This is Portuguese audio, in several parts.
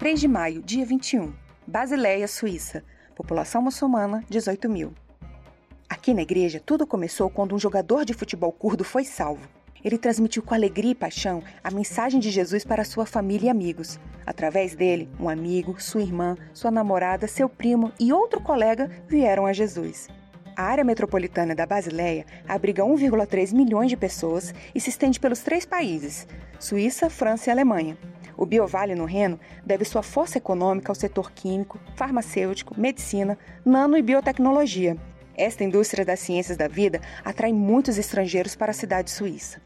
3 de maio, dia 21. Basileia, Suíça. População muçulmana, 18 mil. Aqui na igreja, tudo começou quando um jogador de futebol curdo foi salvo. Ele transmitiu com alegria e paixão a mensagem de Jesus para sua família e amigos. Através dele, um amigo, sua irmã, sua namorada, seu primo e outro colega vieram a Jesus. A área metropolitana da Basileia abriga 1,3 milhões de pessoas e se estende pelos três países: Suíça, França e Alemanha. O Biovale no Reno deve sua força econômica ao setor químico, farmacêutico, medicina, nano e biotecnologia. Esta indústria das ciências da vida atrai muitos estrangeiros para a cidade suíça.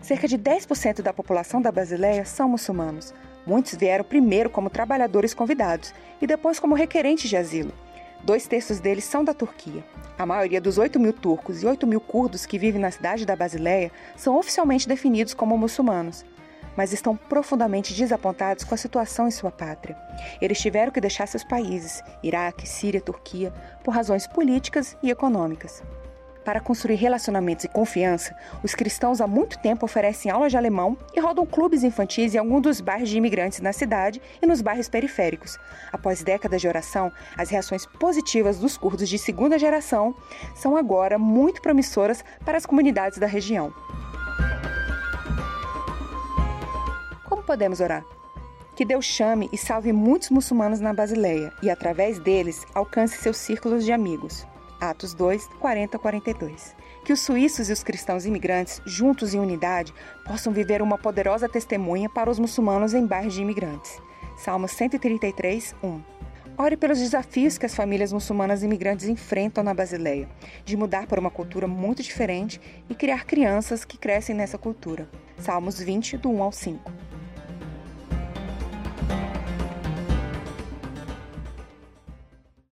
Cerca de 10% da população da Basileia são muçulmanos. Muitos vieram primeiro como trabalhadores convidados e depois como requerentes de asilo. Dois terços deles são da Turquia. A maioria dos 8 mil turcos e 8 mil curdos que vivem na cidade da Basileia são oficialmente definidos como muçulmanos mas estão profundamente desapontados com a situação em sua pátria. Eles tiveram que deixar seus países, Iraque, Síria, Turquia, por razões políticas e econômicas. Para construir relacionamentos e confiança, os cristãos há muito tempo oferecem aulas de alemão e rodam clubes infantis em algum dos bairros de imigrantes na cidade e nos bairros periféricos. Após décadas de oração, as reações positivas dos curdos de segunda geração são agora muito promissoras para as comunidades da região. Podemos orar? Que Deus chame e salve muitos muçulmanos na Basileia e, através deles, alcance seus círculos de amigos. Atos 2, 40 42. Que os suíços e os cristãos imigrantes, juntos em unidade, possam viver uma poderosa testemunha para os muçulmanos em bairros de imigrantes. Salmo 133, 1. Ore pelos desafios que as famílias muçulmanas imigrantes enfrentam na Basileia, de mudar para uma cultura muito diferente e criar crianças que crescem nessa cultura. Salmos 20, do 1 ao 5.